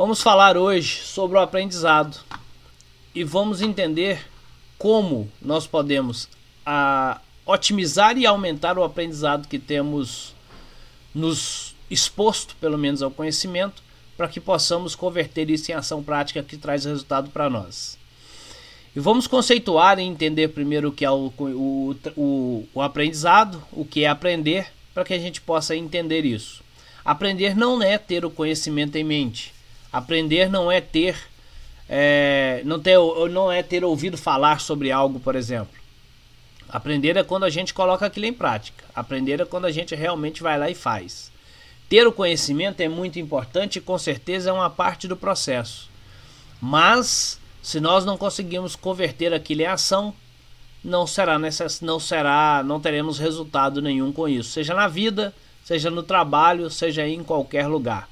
Vamos falar hoje sobre o aprendizado e vamos entender como nós podemos a, otimizar e aumentar o aprendizado que temos nos exposto, pelo menos, ao conhecimento, para que possamos converter isso em ação prática que traz resultado para nós. E vamos conceituar e entender primeiro o que é o, o, o, o aprendizado, o que é aprender, para que a gente possa entender isso. Aprender não é ter o conhecimento em mente. Aprender não é ter, é, não, ter não é ter ouvido falar sobre algo, por exemplo. Aprender é quando a gente coloca aquilo em prática. Aprender é quando a gente realmente vai lá e faz. Ter o conhecimento é muito importante e com certeza é uma parte do processo. Mas se nós não conseguirmos converter aquilo em ação, não será necess... não será, não teremos resultado nenhum com isso, seja na vida, seja no trabalho, seja em qualquer lugar.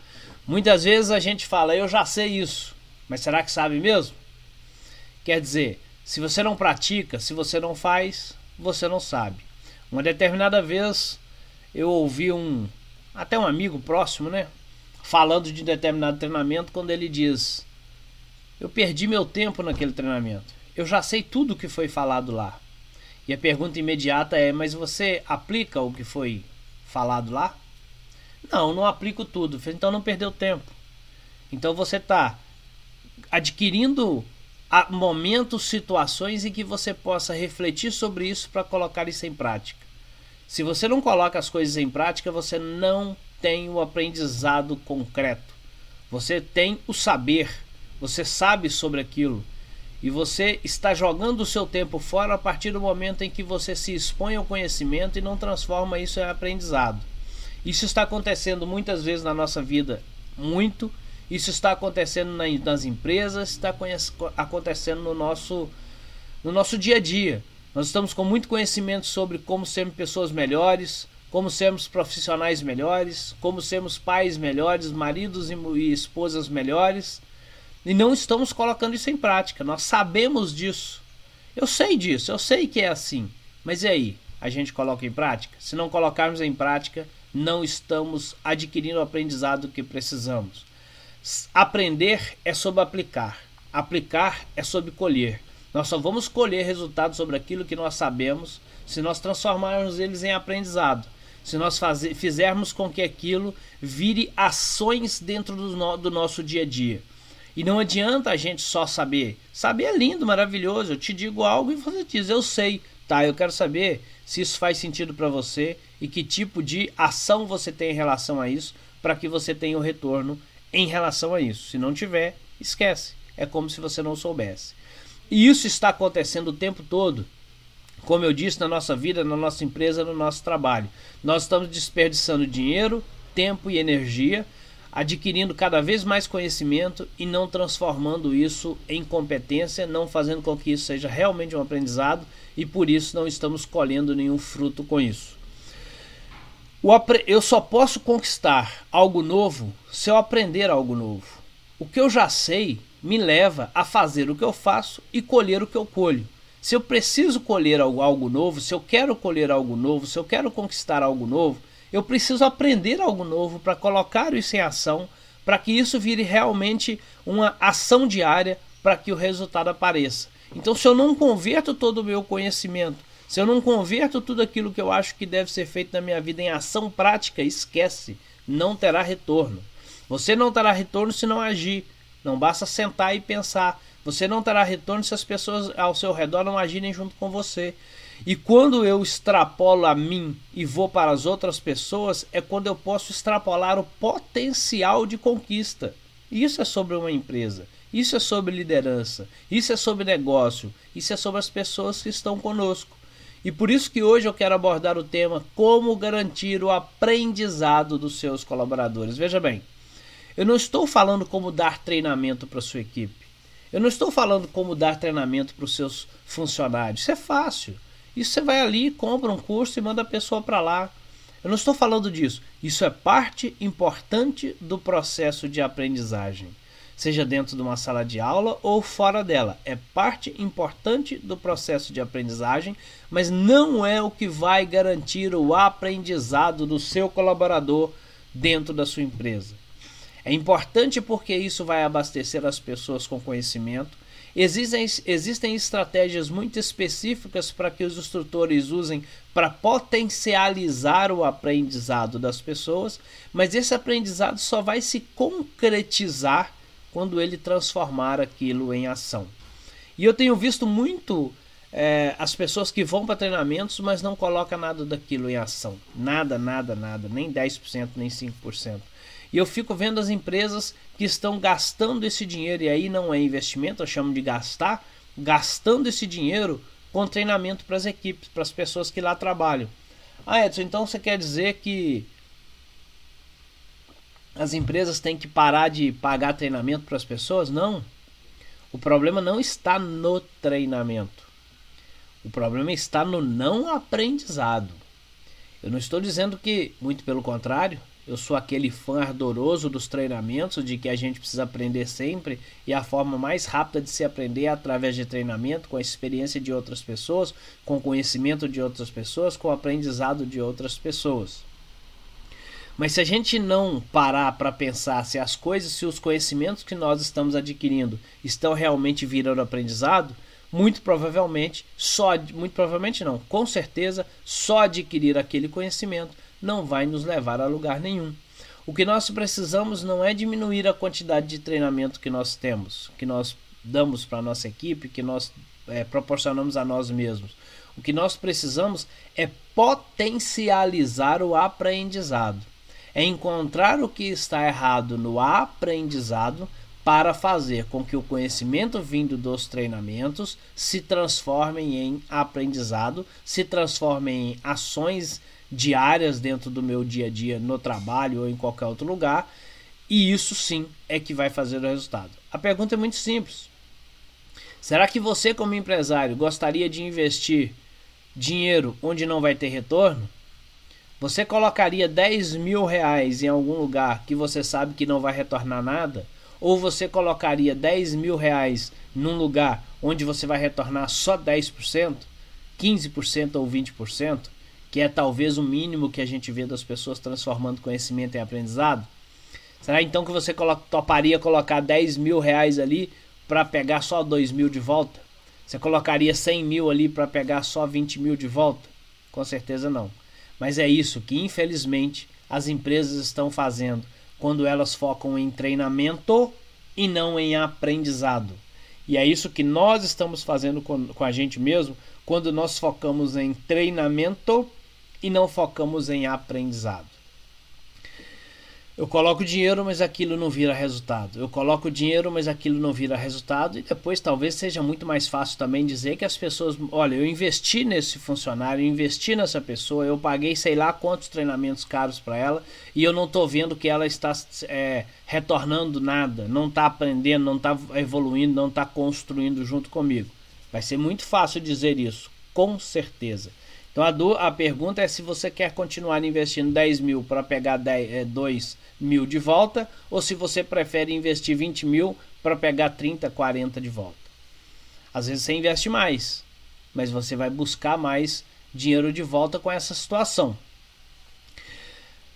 Muitas vezes a gente fala, eu já sei isso, mas será que sabe mesmo? Quer dizer, se você não pratica, se você não faz, você não sabe. Uma determinada vez eu ouvi um, até um amigo próximo, né? Falando de determinado treinamento, quando ele diz: Eu perdi meu tempo naquele treinamento. Eu já sei tudo o que foi falado lá. E a pergunta imediata é: Mas você aplica o que foi falado lá? Não, não aplico tudo. Então não perdeu tempo. Então você está adquirindo momentos, situações em que você possa refletir sobre isso para colocar isso em prática. Se você não coloca as coisas em prática, você não tem o aprendizado concreto. Você tem o saber, você sabe sobre aquilo e você está jogando o seu tempo fora a partir do momento em que você se expõe ao conhecimento e não transforma isso em aprendizado. Isso está acontecendo muitas vezes na nossa vida, muito. Isso está acontecendo nas empresas, está acontecendo no nosso, no nosso dia a dia. Nós estamos com muito conhecimento sobre como sermos pessoas melhores, como sermos profissionais melhores, como sermos pais melhores, maridos e esposas melhores, e não estamos colocando isso em prática. Nós sabemos disso. Eu sei disso, eu sei que é assim. Mas e aí? A gente coloca em prática? Se não colocarmos em prática, não estamos adquirindo o aprendizado que precisamos. Aprender é sobre aplicar, aplicar é sobre colher. Nós só vamos colher resultados sobre aquilo que nós sabemos se nós transformarmos eles em aprendizado. Se nós fazer, fizermos com que aquilo vire ações dentro do, no, do nosso dia a dia. E não adianta a gente só saber. Saber é lindo, maravilhoso. Eu te digo algo e você diz, eu sei. Tá, eu quero saber se isso faz sentido para você e que tipo de ação você tem em relação a isso para que você tenha o retorno em relação a isso. Se não tiver, esquece. É como se você não soubesse. E isso está acontecendo o tempo todo. Como eu disse, na nossa vida, na nossa empresa, no nosso trabalho. Nós estamos desperdiçando dinheiro, tempo e energia, adquirindo cada vez mais conhecimento e não transformando isso em competência, não fazendo com que isso seja realmente um aprendizado e por isso não estamos colhendo nenhum fruto com isso. Eu só posso conquistar algo novo se eu aprender algo novo. O que eu já sei me leva a fazer o que eu faço e colher o que eu colho. Se eu preciso colher algo, novo, se eu quero colher algo novo, se eu quero conquistar algo novo, eu preciso aprender algo novo para colocar isso em ação, para que isso vire realmente uma ação diária para que o resultado apareça. Então, se eu não converto todo o meu conhecimento se eu não converto tudo aquilo que eu acho que deve ser feito na minha vida em ação prática, esquece, não terá retorno. Você não terá retorno se não agir. Não basta sentar e pensar. Você não terá retorno se as pessoas ao seu redor não agirem junto com você. E quando eu extrapolo a mim e vou para as outras pessoas, é quando eu posso extrapolar o potencial de conquista. Isso é sobre uma empresa. Isso é sobre liderança. Isso é sobre negócio. Isso é sobre as pessoas que estão conosco. E por isso que hoje eu quero abordar o tema como garantir o aprendizado dos seus colaboradores. Veja bem, eu não estou falando como dar treinamento para sua equipe. Eu não estou falando como dar treinamento para os seus funcionários. Isso é fácil. Isso você vai ali, compra um curso e manda a pessoa para lá. Eu não estou falando disso. Isso é parte importante do processo de aprendizagem seja dentro de uma sala de aula ou fora dela. É parte importante do processo de aprendizagem, mas não é o que vai garantir o aprendizado do seu colaborador dentro da sua empresa. É importante porque isso vai abastecer as pessoas com conhecimento. Existem, existem estratégias muito específicas para que os instrutores usem para potencializar o aprendizado das pessoas, mas esse aprendizado só vai se concretizar quando ele transformar aquilo em ação. E eu tenho visto muito é, as pessoas que vão para treinamentos, mas não colocam nada daquilo em ação. Nada, nada, nada, nem 10%, nem 5%. E eu fico vendo as empresas que estão gastando esse dinheiro, e aí não é investimento, eu chamo de gastar, gastando esse dinheiro com treinamento para as equipes, para as pessoas que lá trabalham. Ah, Edson, então você quer dizer que as empresas têm que parar de pagar treinamento para as pessoas? Não. O problema não está no treinamento. O problema está no não aprendizado. Eu não estou dizendo que, muito pelo contrário, eu sou aquele fã ardoroso dos treinamentos, de que a gente precisa aprender sempre e a forma mais rápida de se aprender é através de treinamento, com a experiência de outras pessoas, com o conhecimento de outras pessoas, com o aprendizado de outras pessoas. Mas se a gente não parar para pensar se as coisas, se os conhecimentos que nós estamos adquirindo estão realmente virando aprendizado, muito provavelmente só muito provavelmente não, com certeza só adquirir aquele conhecimento não vai nos levar a lugar nenhum. O que nós precisamos não é diminuir a quantidade de treinamento que nós temos, que nós damos para a nossa equipe, que nós é, proporcionamos a nós mesmos. O que nós precisamos é potencializar o aprendizado, é encontrar o que está errado no aprendizado para fazer com que o conhecimento vindo dos treinamentos se transforme em aprendizado, se transforme em ações diárias dentro do meu dia a dia no trabalho ou em qualquer outro lugar, e isso sim é que vai fazer o resultado. A pergunta é muito simples. Será que você, como empresário, gostaria de investir dinheiro onde não vai ter retorno? Você colocaria 10 mil reais em algum lugar que você sabe que não vai retornar nada? Ou você colocaria 10 mil reais num lugar onde você vai retornar só 10%, 15% ou 20%? Que é talvez o mínimo que a gente vê das pessoas transformando conhecimento em aprendizado? Será então que você toparia colocar 10 mil reais ali para pegar só 2 mil de volta? Você colocaria 100 mil ali para pegar só 20 mil de volta? Com certeza não. Mas é isso que, infelizmente, as empresas estão fazendo quando elas focam em treinamento e não em aprendizado. E é isso que nós estamos fazendo com, com a gente mesmo quando nós focamos em treinamento e não focamos em aprendizado. Eu coloco dinheiro, mas aquilo não vira resultado. Eu coloco dinheiro, mas aquilo não vira resultado. E depois talvez seja muito mais fácil também dizer que as pessoas, olha, eu investi nesse funcionário, eu investi nessa pessoa, eu paguei sei lá quantos treinamentos caros para ela e eu não estou vendo que ela está é, retornando nada, não está aprendendo, não está evoluindo, não está construindo junto comigo. Vai ser muito fácil dizer isso, com certeza. Então a, do, a pergunta é se você quer continuar investindo 10 mil para pegar 10, é, 2 mil de volta ou se você prefere investir 20 mil para pegar 30, 40 de volta. Às vezes você investe mais, mas você vai buscar mais dinheiro de volta com essa situação.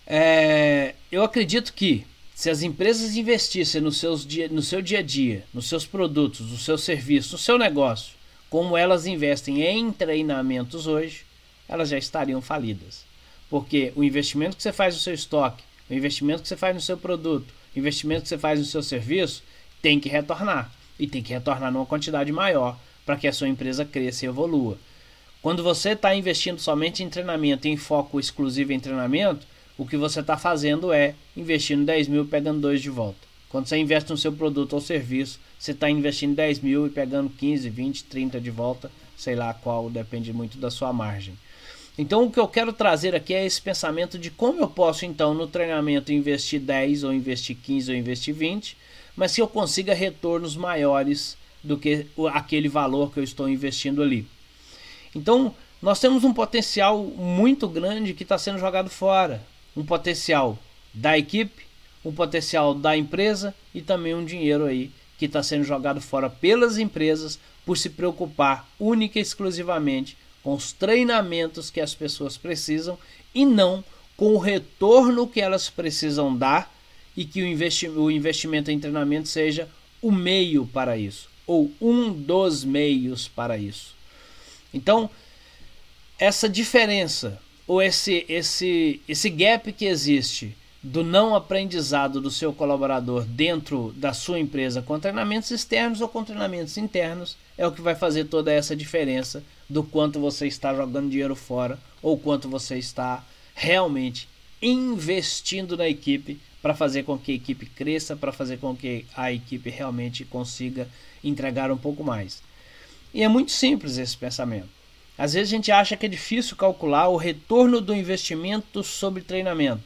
É, eu acredito que se as empresas investissem no, seus no seu dia a dia, nos seus produtos, nos seus serviços, no seu negócio, como elas investem em treinamentos hoje, elas já estariam falidas. Porque o investimento que você faz no seu estoque, o investimento que você faz no seu produto, o investimento que você faz no seu serviço, tem que retornar. E tem que retornar numa quantidade maior para que a sua empresa cresça e evolua. Quando você está investindo somente em treinamento, em foco exclusivo em treinamento, o que você está fazendo é investindo 10 mil pegando 2 de volta. Quando você investe no seu produto ou serviço, você está investindo 10 mil e pegando 15, 20, 30 de volta, sei lá qual, depende muito da sua margem. Então o que eu quero trazer aqui é esse pensamento de como eu posso então no treinamento investir 10 ou investir 15 ou investir 20, mas se eu consiga retornos maiores do que aquele valor que eu estou investindo ali. Então nós temos um potencial muito grande que está sendo jogado fora, um potencial da equipe, um potencial da empresa e também um dinheiro aí que está sendo jogado fora pelas empresas por se preocupar única e exclusivamente com os treinamentos que as pessoas precisam e não com o retorno que elas precisam dar e que o, investi o investimento em treinamento seja o meio para isso, ou um dos meios para isso. Então, essa diferença, ou esse, esse, esse gap que existe do não aprendizado do seu colaborador dentro da sua empresa com treinamentos externos ou com treinamentos internos é o que vai fazer toda essa diferença do quanto você está jogando dinheiro fora ou quanto você está realmente investindo na equipe para fazer com que a equipe cresça, para fazer com que a equipe realmente consiga entregar um pouco mais. E é muito simples esse pensamento. Às vezes a gente acha que é difícil calcular o retorno do investimento sobre treinamento.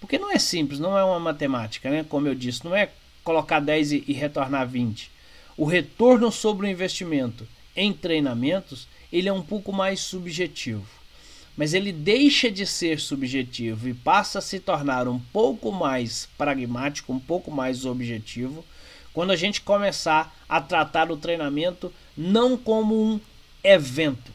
Porque não é simples, não é uma matemática, né? Como eu disse, não é colocar 10 e, e retornar 20. O retorno sobre o investimento em treinamentos, ele é um pouco mais subjetivo mas ele deixa de ser subjetivo e passa a se tornar um pouco mais pragmático, um pouco mais objetivo, quando a gente começar a tratar o treinamento não como um evento,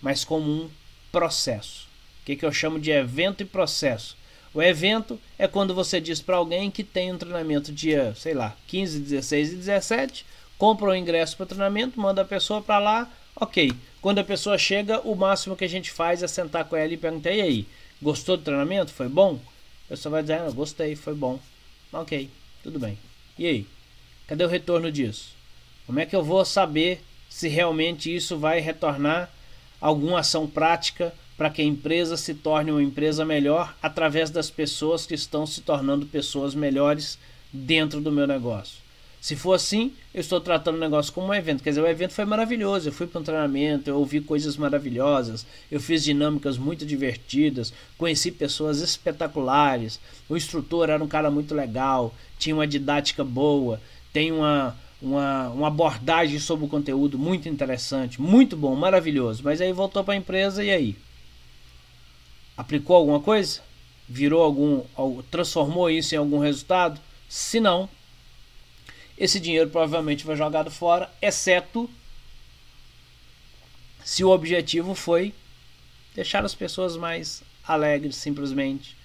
mas como um processo. O que, que eu chamo de evento e processo? O evento é quando você diz para alguém que tem um treinamento dia, sei lá, 15, 16 e 17, compra o ingresso para o treinamento, manda a pessoa para lá, ok. Quando a pessoa chega, o máximo que a gente faz é sentar com ela e perguntar: e aí, gostou do treinamento? Foi bom? A pessoa vai dizer: ah, gostei, foi bom. Ok, tudo bem. E aí? Cadê o retorno disso? Como é que eu vou saber se realmente isso vai retornar alguma ação prática para que a empresa se torne uma empresa melhor através das pessoas que estão se tornando pessoas melhores dentro do meu negócio? Se for assim, eu estou tratando o negócio como um evento. Quer dizer, o evento foi maravilhoso. Eu fui para um treinamento, eu ouvi coisas maravilhosas, eu fiz dinâmicas muito divertidas, conheci pessoas espetaculares. O instrutor era um cara muito legal, tinha uma didática boa, tem uma, uma, uma abordagem sobre o conteúdo muito interessante, muito bom, maravilhoso. Mas aí voltou para a empresa e aí? Aplicou alguma coisa? Virou algum. transformou isso em algum resultado? Se não, esse dinheiro provavelmente foi jogado fora, exceto se o objetivo foi deixar as pessoas mais alegres, simplesmente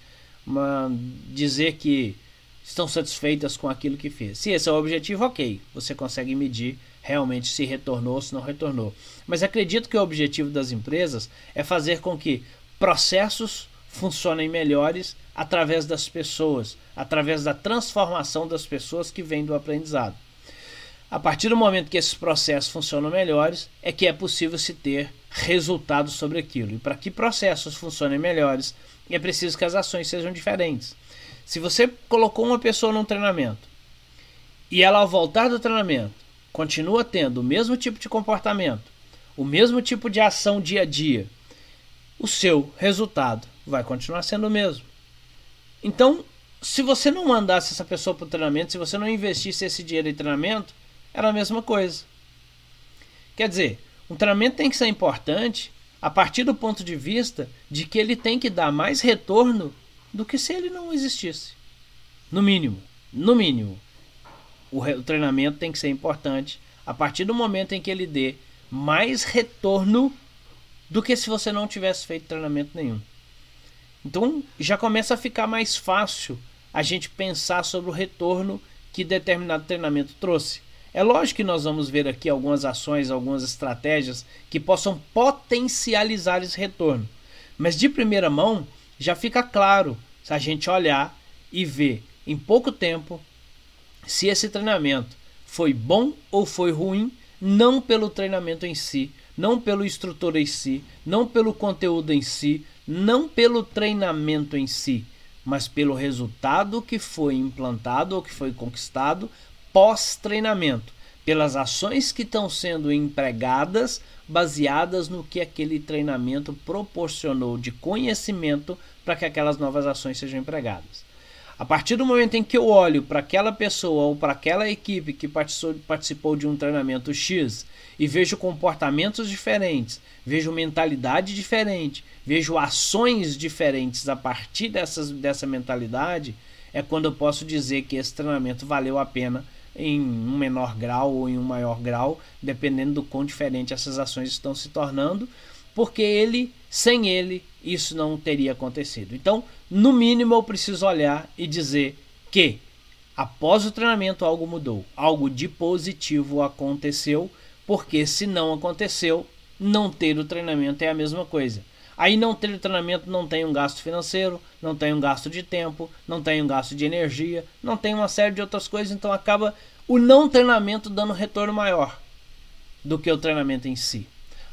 uma, dizer que estão satisfeitas com aquilo que fez. Se esse é o objetivo, ok, você consegue medir realmente se retornou ou se não retornou. Mas acredito que o objetivo das empresas é fazer com que processos funcionem melhores através das pessoas, através da transformação das pessoas que vêm do aprendizado. A partir do momento que esses processos funcionam melhores, é que é possível se ter resultados sobre aquilo. E para que processos funcionem melhores, é preciso que as ações sejam diferentes. Se você colocou uma pessoa num treinamento e ela, ao voltar do treinamento, continua tendo o mesmo tipo de comportamento, o mesmo tipo de ação dia a dia, o seu resultado vai continuar sendo o mesmo. Então, se você não mandasse essa pessoa para o treinamento, se você não investisse esse dinheiro em treinamento, era a mesma coisa. Quer dizer, um treinamento tem que ser importante a partir do ponto de vista de que ele tem que dar mais retorno do que se ele não existisse. No mínimo, no mínimo, o, o treinamento tem que ser importante a partir do momento em que ele dê mais retorno do que se você não tivesse feito treinamento nenhum. Então já começa a ficar mais fácil a gente pensar sobre o retorno que determinado treinamento trouxe. É lógico que nós vamos ver aqui algumas ações, algumas estratégias que possam potencializar esse retorno. Mas de primeira mão já fica claro se a gente olhar e ver em pouco tempo se esse treinamento foi bom ou foi ruim, não pelo treinamento em si, não pelo instrutor em si, não pelo conteúdo em si, não pelo treinamento em si, mas pelo resultado que foi implantado ou que foi conquistado pós-treinamento, pelas ações que estão sendo empregadas baseadas no que aquele treinamento proporcionou de conhecimento para que aquelas novas ações sejam empregadas. A partir do momento em que eu olho para aquela pessoa ou para aquela equipe que participou, de um treinamento X e vejo comportamentos diferentes, vejo mentalidade diferente, vejo ações diferentes a partir dessas, dessa mentalidade, é quando eu posso dizer que esse treinamento valeu a pena em um menor grau ou em um maior grau, dependendo do quão diferente essas ações estão se tornando, porque ele, sem ele, isso não teria acontecido. Então, no mínimo, eu preciso olhar e dizer: que após o treinamento algo mudou, algo de positivo aconteceu, porque se não aconteceu, não ter o treinamento é a mesma coisa. Aí não ter o treinamento não tem um gasto financeiro, não tem um gasto de tempo, não tem um gasto de energia, não tem uma série de outras coisas, então acaba o não treinamento dando retorno maior do que o treinamento em si.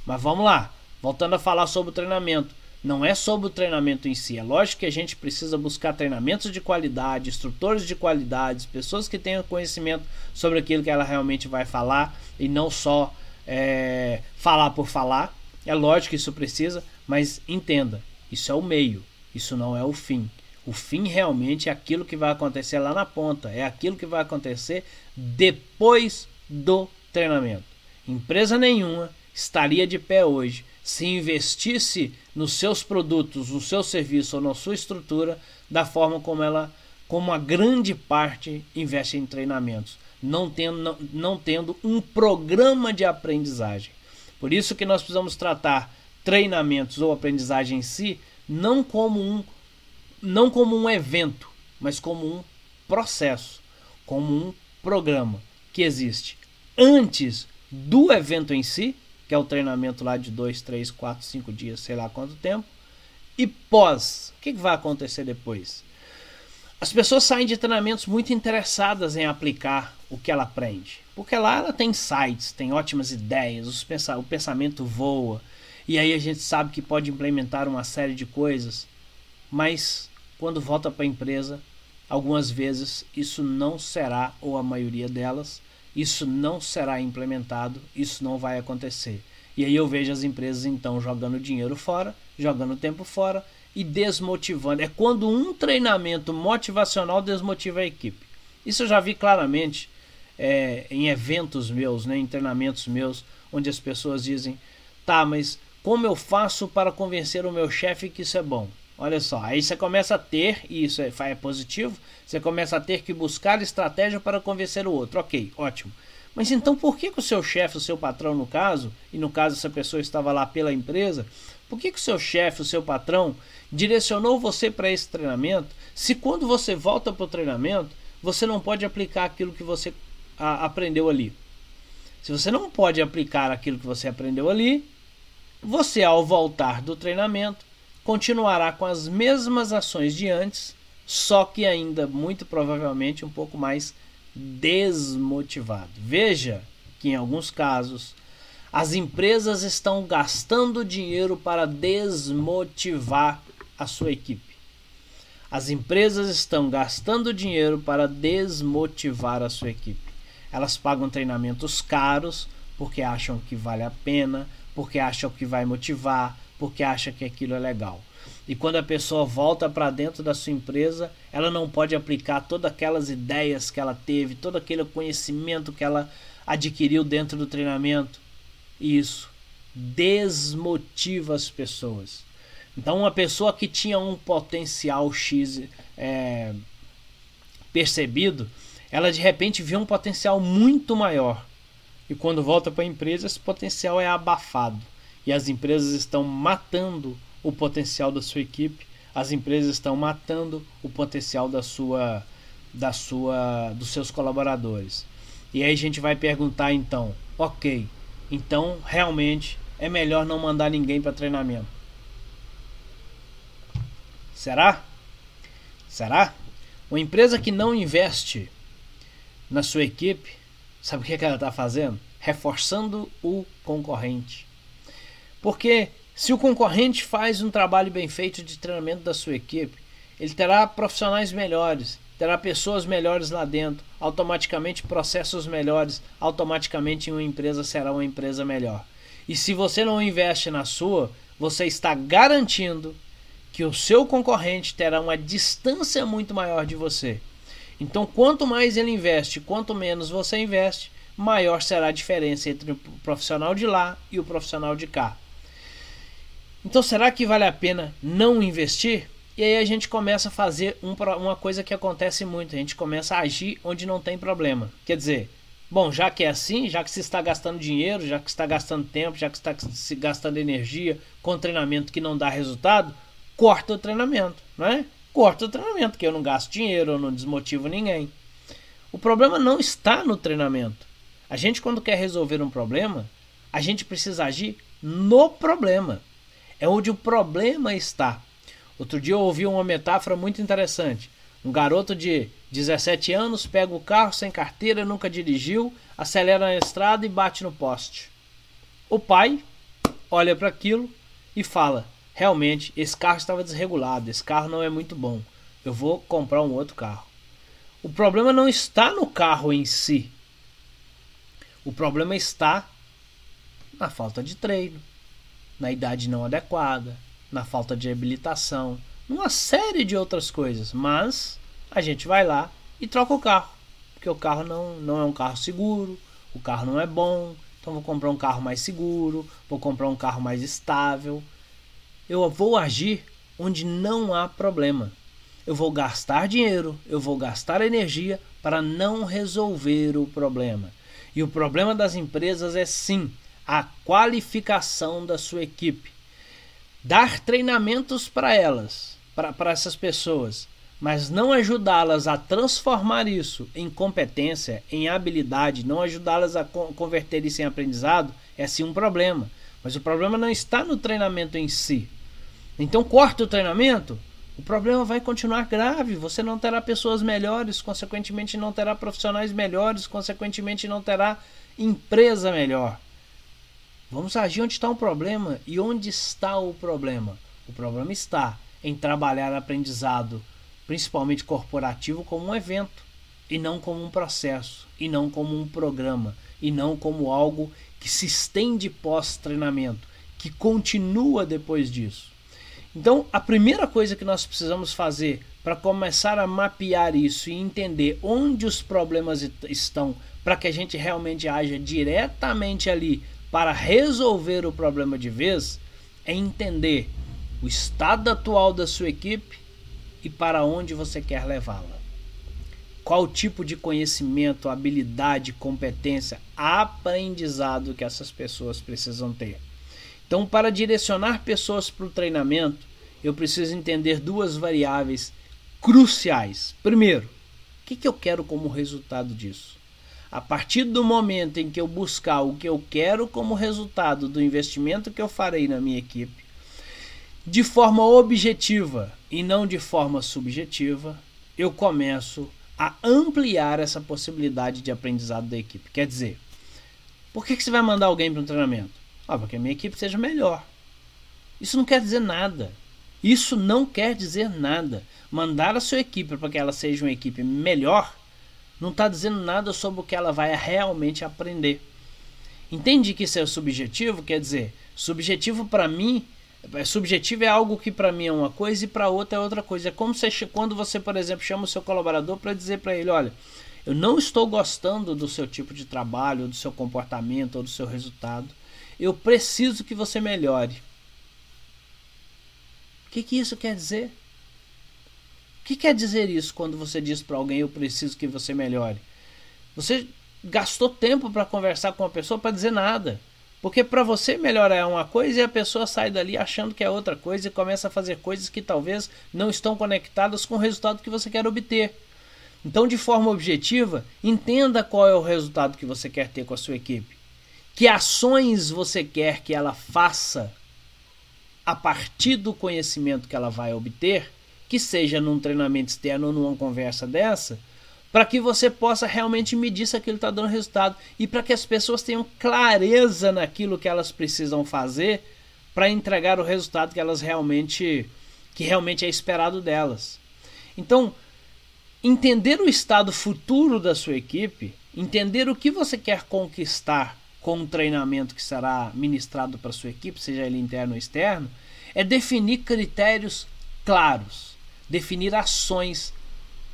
Mas vamos lá, voltando a falar sobre o treinamento. Não é sobre o treinamento em si. É lógico que a gente precisa buscar treinamentos de qualidade, instrutores de qualidade, pessoas que tenham conhecimento sobre aquilo que ela realmente vai falar e não só é, falar por falar. É lógico que isso precisa, mas entenda, isso é o meio, isso não é o fim. O fim realmente é aquilo que vai acontecer lá na ponta, é aquilo que vai acontecer depois do treinamento. Empresa nenhuma estaria de pé hoje se investisse nos seus produtos, no seu serviço ou na sua estrutura da forma como ela, como a grande parte investe em treinamentos, não tendo, não, não tendo um programa de aprendizagem. Por isso que nós precisamos tratar treinamentos ou aprendizagem em si não como um não como um evento, mas como um processo, como um programa que existe antes do evento em si, que é o treinamento lá de 2, 3, 4, 5 dias, sei lá quanto tempo, e pós. O que vai acontecer depois? As pessoas saem de treinamentos muito interessadas em aplicar o que ela aprende. Porque lá ela tem insights, tem ótimas ideias, o pensamento voa. E aí a gente sabe que pode implementar uma série de coisas. Mas quando volta para a empresa, algumas vezes isso não será, ou a maioria delas, isso não será implementado, isso não vai acontecer. E aí eu vejo as empresas então jogando dinheiro fora, jogando tempo fora e desmotivando. É quando um treinamento motivacional desmotiva a equipe. Isso eu já vi claramente é, em eventos meus, né, em treinamentos meus, onde as pessoas dizem: tá, mas como eu faço para convencer o meu chefe que isso é bom? Olha só, aí você começa a ter, e isso é, é positivo, você começa a ter que buscar estratégia para convencer o outro. Ok, ótimo. Mas então por que, que o seu chefe, o seu patrão no caso, e no caso essa pessoa estava lá pela empresa, por que, que o seu chefe, o seu patrão, direcionou você para esse treinamento, se quando você volta para o treinamento, você não pode aplicar aquilo que você a, aprendeu ali? Se você não pode aplicar aquilo que você aprendeu ali, você ao voltar do treinamento continuará com as mesmas ações de antes, só que ainda muito provavelmente um pouco mais desmotivado. Veja que em alguns casos as empresas estão gastando dinheiro para desmotivar a sua equipe. As empresas estão gastando dinheiro para desmotivar a sua equipe. Elas pagam treinamentos caros porque acham que vale a pena, porque acham que vai motivar, porque acha que aquilo é legal. E quando a pessoa volta para dentro da sua empresa, ela não pode aplicar todas aquelas ideias que ela teve, todo aquele conhecimento que ela adquiriu dentro do treinamento. Isso desmotiva as pessoas. Então, uma pessoa que tinha um potencial X é, percebido, ela de repente vê um potencial muito maior. E quando volta para a empresa, esse potencial é abafado e as empresas estão matando o potencial da sua equipe, as empresas estão matando o potencial da sua da sua dos seus colaboradores. E aí a gente vai perguntar então, OK, então realmente é melhor não mandar ninguém para treinamento. Será? Será? Uma empresa que não investe na sua equipe, sabe o que, é que ela está fazendo? Reforçando o concorrente. Porque se o concorrente faz um trabalho bem feito de treinamento da sua equipe, ele terá profissionais melhores, terá pessoas melhores lá dentro, automaticamente processos melhores, automaticamente uma empresa será uma empresa melhor. E se você não investe na sua, você está garantindo que o seu concorrente terá uma distância muito maior de você. Então, quanto mais ele investe, quanto menos você investe, maior será a diferença entre o profissional de lá e o profissional de cá. Então será que vale a pena não investir? E aí a gente começa a fazer um, uma coisa que acontece muito, a gente começa a agir onde não tem problema. Quer dizer, bom, já que é assim, já que se está gastando dinheiro, já que está gastando tempo, já que está se gastando energia com treinamento que não dá resultado, corta o treinamento, não é? corto o treinamento, que eu não gasto dinheiro, eu não desmotivo ninguém. O problema não está no treinamento. A gente, quando quer resolver um problema, a gente precisa agir no problema. É onde o problema está. Outro dia eu ouvi uma metáfora muito interessante. Um garoto de 17 anos pega o carro sem carteira, nunca dirigiu, acelera na estrada e bate no poste. O pai olha para aquilo e fala: realmente, esse carro estava desregulado, esse carro não é muito bom. Eu vou comprar um outro carro. O problema não está no carro em si. O problema está na falta de treino, na idade não adequada, na falta de habilitação, numa série de outras coisas. Mas a gente vai lá e troca o carro, porque o carro não, não é um carro seguro, o carro não é bom, então vou comprar um carro mais seguro, vou comprar um carro mais estável. Eu vou agir onde não há problema. Eu vou gastar dinheiro, eu vou gastar energia para não resolver o problema. E o problema das empresas é sim a qualificação da sua equipe. Dar treinamentos para elas, para essas pessoas, mas não ajudá-las a transformar isso em competência, em habilidade, não ajudá-las a converter isso em aprendizado, é sim um problema. Mas o problema não está no treinamento em si. Então, corta o treinamento, o problema vai continuar grave. Você não terá pessoas melhores, consequentemente, não terá profissionais melhores, consequentemente, não terá empresa melhor. Vamos agir onde está o problema. E onde está o problema? O problema está em trabalhar aprendizado principalmente corporativo, como um evento e não como um processo, e não como um programa, e não como algo que se estende pós-treinamento, que continua depois disso. Então, a primeira coisa que nós precisamos fazer para começar a mapear isso e entender onde os problemas estão, para que a gente realmente haja diretamente ali para resolver o problema de vez, é entender o estado atual da sua equipe e para onde você quer levá-la. Qual tipo de conhecimento, habilidade, competência, aprendizado que essas pessoas precisam ter. Então, para direcionar pessoas para o treinamento, eu preciso entender duas variáveis cruciais. Primeiro, o que, que eu quero como resultado disso? A partir do momento em que eu buscar o que eu quero como resultado do investimento que eu farei na minha equipe, de forma objetiva e não de forma subjetiva, eu começo a ampliar essa possibilidade de aprendizado da equipe. Quer dizer, por que, que você vai mandar alguém para um treinamento? Ah, para que a minha equipe seja melhor. Isso não quer dizer nada. Isso não quer dizer nada. Mandar a sua equipe para que ela seja uma equipe melhor não está dizendo nada sobre o que ela vai realmente aprender. Entende que isso é subjetivo? Quer dizer, subjetivo para mim é subjetivo é algo que para mim é uma coisa e para outra é outra coisa. É como você, quando você, por exemplo, chama o seu colaborador para dizer para ele, olha, eu não estou gostando do seu tipo de trabalho, do seu comportamento ou do seu resultado. Eu preciso que você melhore. O que, que isso quer dizer? Que quer dizer isso quando você diz para alguém eu preciso que você melhore? Você gastou tempo para conversar com uma pessoa para dizer nada. Porque para você melhorar uma coisa e a pessoa sai dali achando que é outra coisa e começa a fazer coisas que talvez não estão conectadas com o resultado que você quer obter. Então, de forma objetiva, entenda qual é o resultado que você quer ter com a sua equipe. Que ações você quer que ela faça a partir do conhecimento que ela vai obter, que seja num treinamento externo ou numa conversa dessa, para que você possa realmente medir se aquilo está dando resultado e para que as pessoas tenham clareza naquilo que elas precisam fazer para entregar o resultado que elas realmente que realmente é esperado delas. Então, entender o estado futuro da sua equipe, entender o que você quer conquistar com o treinamento que será ministrado para sua equipe, seja ele interno ou externo, é definir critérios claros, definir ações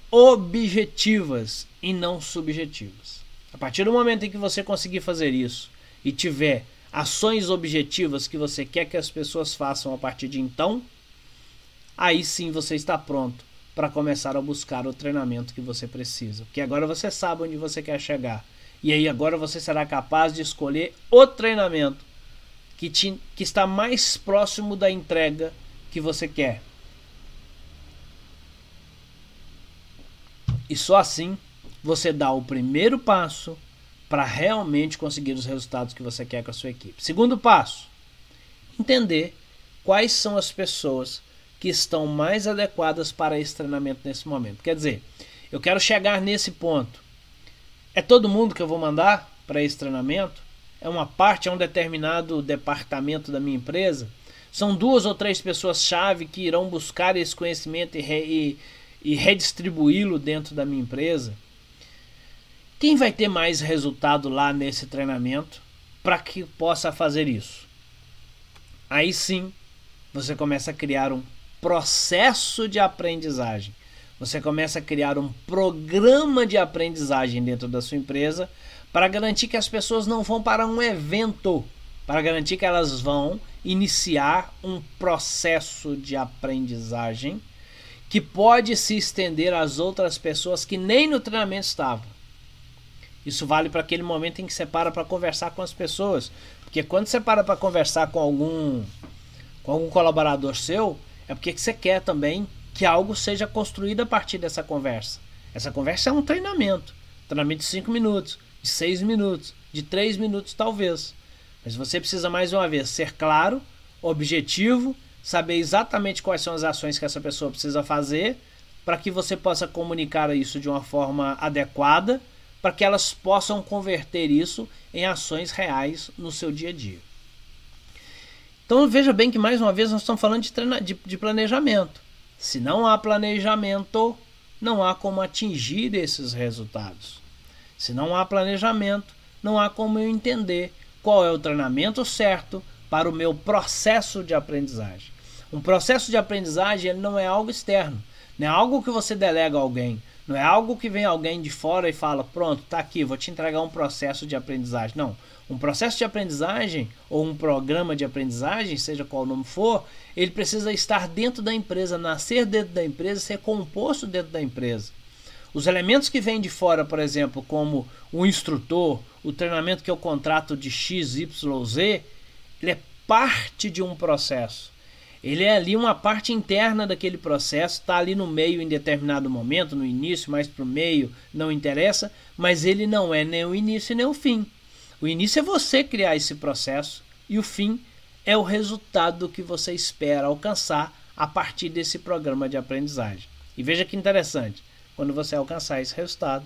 objetivas e não subjetivas. A partir do momento em que você conseguir fazer isso e tiver ações objetivas que você quer que as pessoas façam a partir de então, aí sim você está pronto para começar a buscar o treinamento que você precisa. Porque agora você sabe onde você quer chegar. E aí agora você será capaz de escolher o treinamento que, te, que está mais próximo da entrega que você quer. E só assim você dá o primeiro passo para realmente conseguir os resultados que você quer com a sua equipe. Segundo passo, entender quais são as pessoas que estão mais adequadas para esse treinamento nesse momento. Quer dizer, eu quero chegar nesse ponto. É todo mundo que eu vou mandar para esse treinamento? É uma parte, é um determinado departamento da minha empresa? São duas ou três pessoas-chave que irão buscar esse conhecimento e, e, e redistribuí-lo dentro da minha empresa? Quem vai ter mais resultado lá nesse treinamento para que possa fazer isso? Aí sim, você começa a criar um processo de aprendizagem. Você começa a criar um programa de aprendizagem dentro da sua empresa para garantir que as pessoas não vão para um evento, para garantir que elas vão iniciar um processo de aprendizagem que pode se estender às outras pessoas que nem no treinamento estavam. Isso vale para aquele momento em que você para para conversar com as pessoas, porque quando você para para conversar com algum com algum colaborador seu, é porque você quer também que algo seja construído a partir dessa conversa. Essa conversa é um treinamento, treinamento de 5 minutos, de 6 minutos, de 3 minutos talvez. Mas você precisa mais uma vez ser claro, objetivo, saber exatamente quais são as ações que essa pessoa precisa fazer para que você possa comunicar isso de uma forma adequada, para que elas possam converter isso em ações reais no seu dia a dia. Então veja bem que mais uma vez nós estamos falando de, de, de planejamento. Se não há planejamento, não há como atingir esses resultados. Se não há planejamento, não há como eu entender qual é o treinamento certo para o meu processo de aprendizagem. Um processo de aprendizagem não é algo externo, não é algo que você delega a alguém, não é algo que vem alguém de fora e fala: pronto, tá aqui, vou te entregar um processo de aprendizagem. Não. Um processo de aprendizagem ou um programa de aprendizagem, seja qual o nome for, ele precisa estar dentro da empresa, nascer dentro da empresa, ser composto dentro da empresa. Os elementos que vêm de fora, por exemplo, como o instrutor, o treinamento que eu contrato de X, Y, Z, ele é parte de um processo. Ele é ali uma parte interna daquele processo, está ali no meio em determinado momento, no início, mais para o meio, não interessa, mas ele não é nem o início nem o fim. O início é você criar esse processo e o fim é o resultado que você espera alcançar a partir desse programa de aprendizagem. E veja que interessante. Quando você alcançar esse resultado,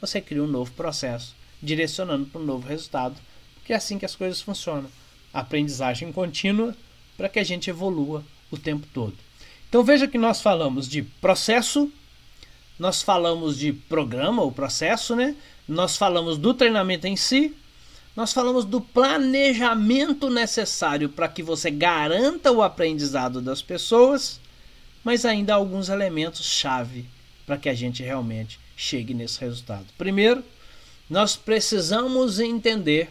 você cria um novo processo, direcionando para um novo resultado, porque é assim que as coisas funcionam. Aprendizagem contínua para que a gente evolua o tempo todo. Então veja que nós falamos de processo, nós falamos de programa, o processo, né? Nós falamos do treinamento em si, nós falamos do planejamento necessário para que você garanta o aprendizado das pessoas, mas ainda há alguns elementos chave para que a gente realmente chegue nesse resultado. Primeiro, nós precisamos entender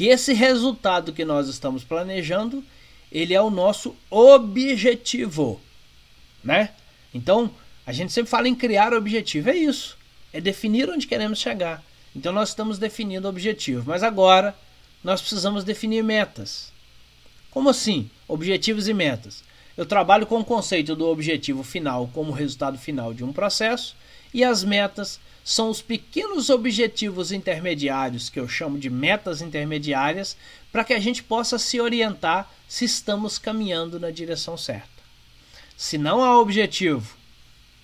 que esse resultado que nós estamos planejando, ele é o nosso objetivo, né? Então, a gente sempre fala em criar objetivo, é isso. É definir onde queremos chegar. Então nós estamos definindo objetivo, mas agora nós precisamos definir metas. Como assim? Objetivos e metas. Eu trabalho com o conceito do objetivo final como resultado final de um processo e as metas são os pequenos objetivos intermediários que eu chamo de metas intermediárias para que a gente possa se orientar se estamos caminhando na direção certa. Se não há objetivo,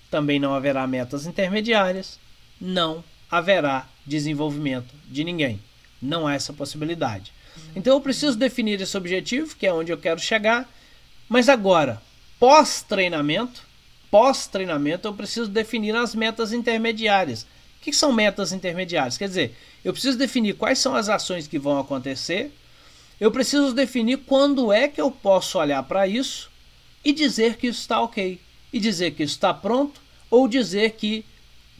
também não haverá metas intermediárias, não haverá desenvolvimento de ninguém. Não há essa possibilidade. Então eu preciso definir esse objetivo, que é onde eu quero chegar, mas agora, pós-treinamento, pós-treinamento, eu preciso definir as metas intermediárias. O que são metas intermediárias? Quer dizer, eu preciso definir quais são as ações que vão acontecer, eu preciso definir quando é que eu posso olhar para isso e dizer que isso está ok, e dizer que isso está pronto, ou dizer que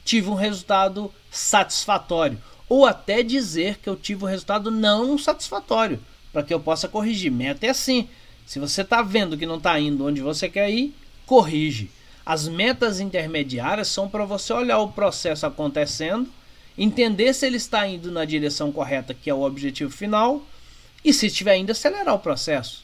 tive um resultado satisfatório, ou até dizer que eu tive um resultado não satisfatório, para que eu possa corrigir. Meta é assim: se você está vendo que não está indo onde você quer ir, corrige. As metas intermediárias são para você olhar o processo acontecendo, entender se ele está indo na direção correta, que é o objetivo final, e se estiver indo, acelerar o processo.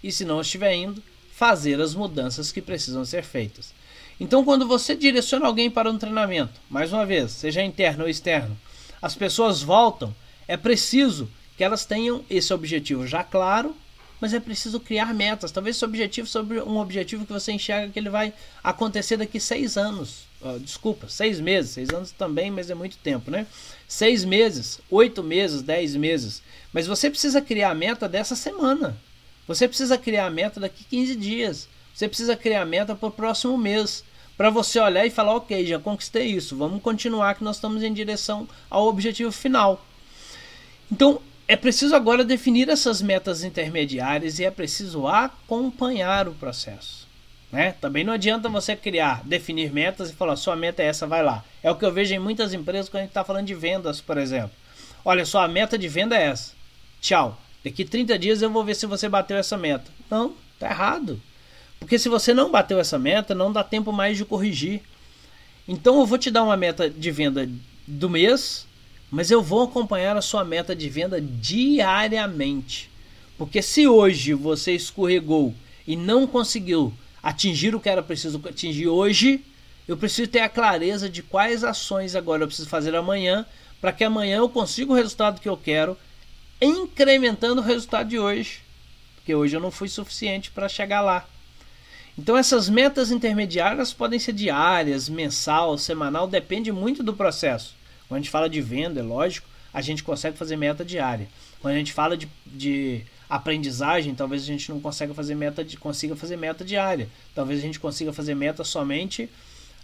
E se não estiver indo, fazer as mudanças que precisam ser feitas. Então, quando você direciona alguém para um treinamento, mais uma vez, seja interno ou externo, as pessoas voltam, é preciso que elas tenham esse objetivo já claro, mas é preciso criar metas. Talvez esse objetivo sobre um objetivo que você enxerga que ele vai acontecer daqui seis anos. Uh, desculpa, seis meses, seis anos também, mas é muito tempo, né? Seis meses, oito meses, dez meses. Mas você precisa criar a meta dessa semana. Você precisa criar a meta daqui 15 dias. Você precisa criar a meta para o próximo mês. Para você olhar e falar, ok, já conquistei isso, vamos continuar que nós estamos em direção ao objetivo final. Então, é preciso agora definir essas metas intermediárias e é preciso acompanhar o processo. Né? Também não adianta você criar, definir metas e falar, sua meta é essa, vai lá. É o que eu vejo em muitas empresas quando a gente está falando de vendas, por exemplo. Olha só, a meta de venda é essa. Tchau. Daqui 30 dias eu vou ver se você bateu essa meta. Não, tá errado. Porque se você não bateu essa meta, não dá tempo mais de corrigir. Então eu vou te dar uma meta de venda do mês, mas eu vou acompanhar a sua meta de venda diariamente. Porque se hoje você escorregou e não conseguiu atingir o que era preciso atingir hoje, eu preciso ter a clareza de quais ações agora eu preciso fazer amanhã para que amanhã eu consiga o resultado que eu quero, incrementando o resultado de hoje. Porque hoje eu não fui suficiente para chegar lá. Então essas metas intermediárias podem ser diárias, mensal, semanal, depende muito do processo. Quando a gente fala de venda, é lógico, a gente consegue fazer meta diária. Quando a gente fala de, de aprendizagem, talvez a gente não consiga fazer meta, de, consiga fazer meta diária. Talvez a gente consiga fazer meta somente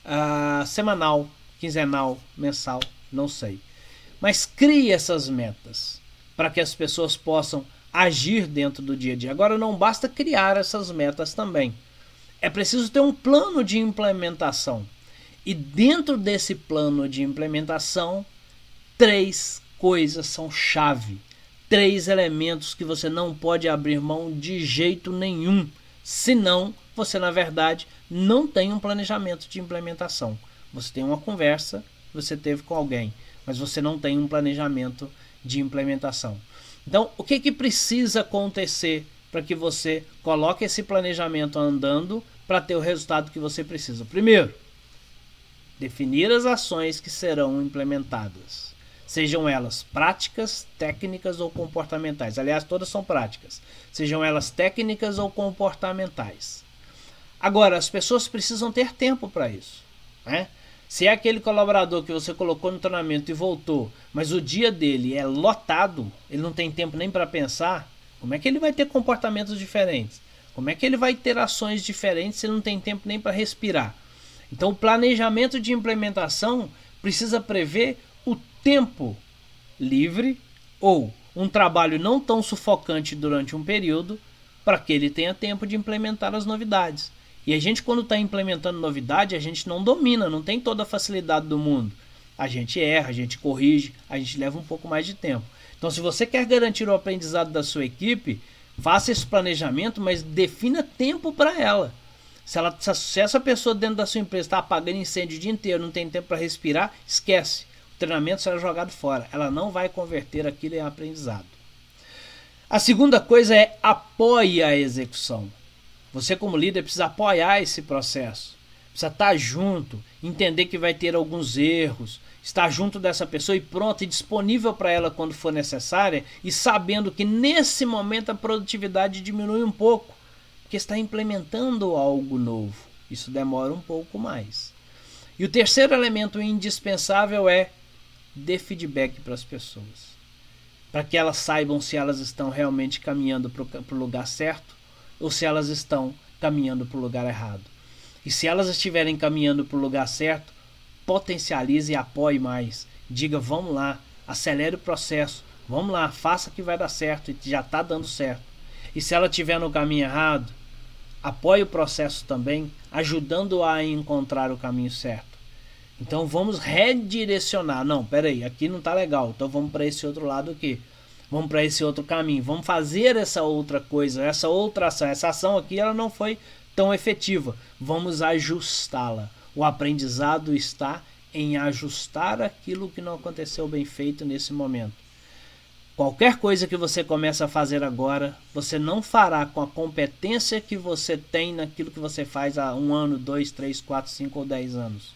uh, semanal, quinzenal, mensal, não sei. Mas crie essas metas para que as pessoas possam agir dentro do dia a dia. Agora não basta criar essas metas também é preciso ter um plano de implementação. E dentro desse plano de implementação, três coisas são chave. Três elementos que você não pode abrir mão de jeito nenhum. Senão, você na verdade não tem um planejamento de implementação. Você tem uma conversa, você teve com alguém, mas você não tem um planejamento de implementação. Então, o que, que precisa acontecer para que você coloque esse planejamento andando para ter o resultado que você precisa. Primeiro, definir as ações que serão implementadas, sejam elas práticas, técnicas ou comportamentais. Aliás, todas são práticas, sejam elas técnicas ou comportamentais. Agora, as pessoas precisam ter tempo para isso. Né? Se é aquele colaborador que você colocou no treinamento e voltou, mas o dia dele é lotado, ele não tem tempo nem para pensar, como é que ele vai ter comportamentos diferentes? Como é que ele vai ter ações diferentes se não tem tempo nem para respirar? Então, o planejamento de implementação precisa prever o tempo livre ou um trabalho não tão sufocante durante um período para que ele tenha tempo de implementar as novidades. E a gente, quando está implementando novidade, a gente não domina, não tem toda a facilidade do mundo. A gente erra, a gente corrige, a gente leva um pouco mais de tempo. Então, se você quer garantir o aprendizado da sua equipe, faça esse planejamento, mas defina tempo para ela. Se, ela, se essa pessoa dentro da sua empresa está apagando incêndio o dia inteiro, não tem tempo para respirar, esquece. O treinamento será jogado fora. Ela não vai converter aquilo em aprendizado. A segunda coisa é apoie a execução. Você, como líder, precisa apoiar esse processo. Precisa estar junto, entender que vai ter alguns erros, estar junto dessa pessoa e pronto e disponível para ela quando for necessária e sabendo que nesse momento a produtividade diminui um pouco, porque está implementando algo novo. Isso demora um pouco mais. E o terceiro elemento indispensável é dê feedback para as pessoas, para que elas saibam se elas estão realmente caminhando para o lugar certo ou se elas estão caminhando para o lugar errado. E se elas estiverem caminhando para o lugar certo, potencialize e apoie mais. Diga, vamos lá, acelere o processo, vamos lá, faça que vai dar certo e já está dando certo. E se ela estiver no caminho errado, apoie o processo também, ajudando-a a encontrar o caminho certo. Então vamos redirecionar. Não, peraí, aqui não está legal, então vamos para esse outro lado aqui. Vamos para esse outro caminho. Vamos fazer essa outra coisa, essa outra ação. Essa ação aqui ela não foi tão efetiva. Vamos ajustá-la. O aprendizado está em ajustar aquilo que não aconteceu bem feito nesse momento. Qualquer coisa que você comece a fazer agora, você não fará com a competência que você tem naquilo que você faz há um ano, dois, três, quatro, cinco ou dez anos.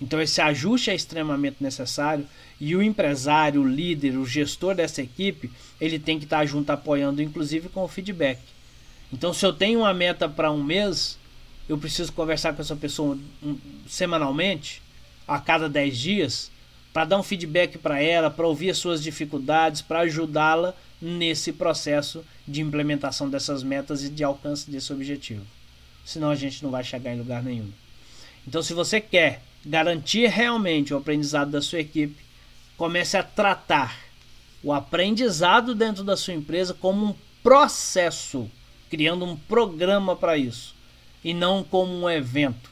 Então esse ajuste é extremamente necessário e o empresário, o líder, o gestor dessa equipe, ele tem que estar junto apoiando, inclusive com o feedback. Então se eu tenho uma meta para um mês, eu preciso conversar com essa pessoa semanalmente, a cada dez dias, para dar um feedback para ela, para ouvir as suas dificuldades, para ajudá-la nesse processo de implementação dessas metas e de alcance desse objetivo. Senão a gente não vai chegar em lugar nenhum. Então, se você quer garantir realmente o aprendizado da sua equipe, comece a tratar o aprendizado dentro da sua empresa como um processo, criando um programa para isso e não como um evento.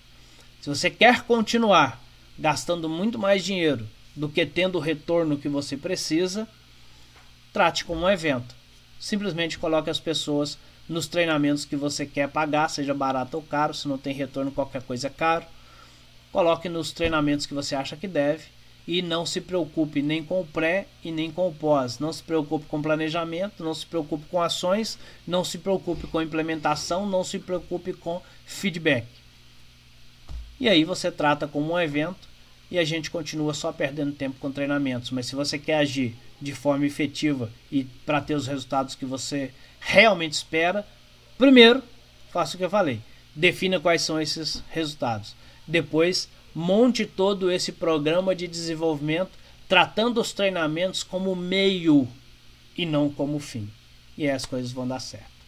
Se você quer continuar gastando muito mais dinheiro do que tendo o retorno que você precisa, trate como um evento. Simplesmente coloque as pessoas nos treinamentos que você quer pagar, seja barato ou caro, se não tem retorno, qualquer coisa é caro. Coloque nos treinamentos que você acha que deve e não se preocupe nem com o pré e nem com o pós. Não se preocupe com planejamento, não se preocupe com ações, não se preocupe com implementação, não se preocupe com feedback. E aí você trata como um evento e a gente continua só perdendo tempo com treinamentos. Mas se você quer agir de forma efetiva e para ter os resultados que você realmente espera, primeiro, faça o que eu falei. Defina quais são esses resultados. Depois, monte todo esse programa de desenvolvimento, tratando os treinamentos como meio e não como fim. E aí as coisas vão dar certo.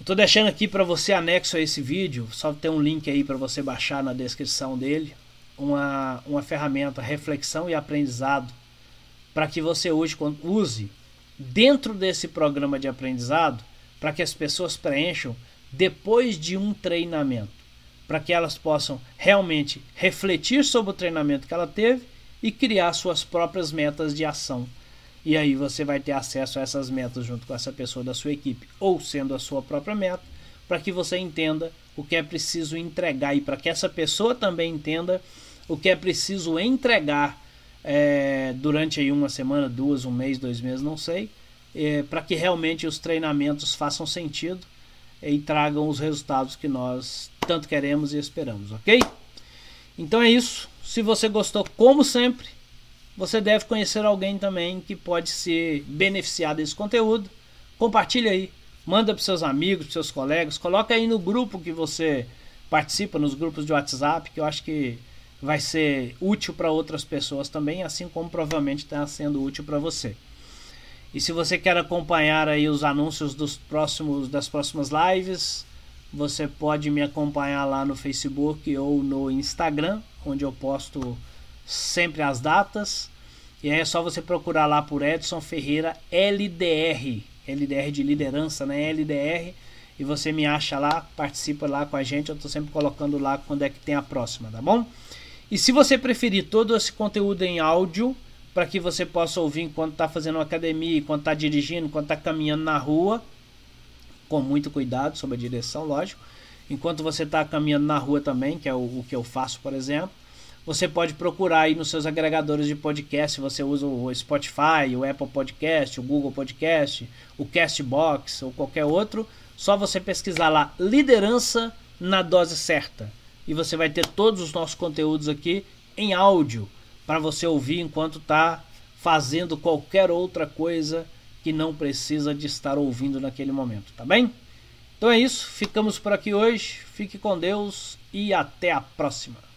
Estou deixando aqui para você anexo a esse vídeo, só tem um link aí para você baixar na descrição dele uma, uma ferramenta reflexão e aprendizado para que você hoje use dentro desse programa de aprendizado para que as pessoas preencham depois de um treinamento, para que elas possam realmente refletir sobre o treinamento que ela teve e criar suas próprias metas de ação. E aí você vai ter acesso a essas metas junto com essa pessoa da sua equipe, ou sendo a sua própria meta, para que você entenda o que é preciso entregar e para que essa pessoa também entenda o que é preciso entregar é, durante aí uma semana, duas, um mês, dois meses, não sei, é, para que realmente os treinamentos façam sentido e tragam os resultados que nós tanto queremos e esperamos, ok? Então é isso. Se você gostou, como sempre, você deve conhecer alguém também que pode se beneficiar desse conteúdo. Compartilhe aí, manda para seus amigos, para seus colegas, coloca aí no grupo que você participa, nos grupos de WhatsApp, que eu acho que vai ser útil para outras pessoas também, assim como provavelmente está sendo útil para você. E se você quer acompanhar aí os anúncios dos próximos das próximas lives, você pode me acompanhar lá no Facebook ou no Instagram, onde eu posto sempre as datas. E aí é só você procurar lá por Edson Ferreira LDR, LDR de liderança, né? LDR, e você me acha lá, participa lá com a gente. Eu estou sempre colocando lá quando é que tem a próxima, tá bom? E se você preferir todo esse conteúdo em áudio, para que você possa ouvir enquanto está fazendo academia, enquanto está dirigindo, enquanto está caminhando na rua, com muito cuidado sobre a direção, lógico. Enquanto você está caminhando na rua também, que é o, o, que eu faço, por exemplo, você pode procurar aí nos seus agregadores de podcast. Você usa o Spotify, o Apple Podcast, o Google Podcast, o Castbox ou qualquer outro. Só você pesquisar lá liderança na dose certa e você vai ter todos os nossos conteúdos aqui em áudio para você ouvir enquanto está fazendo qualquer outra coisa que não precisa de estar ouvindo naquele momento, tá bem? Então é isso, ficamos por aqui hoje. Fique com Deus e até a próxima.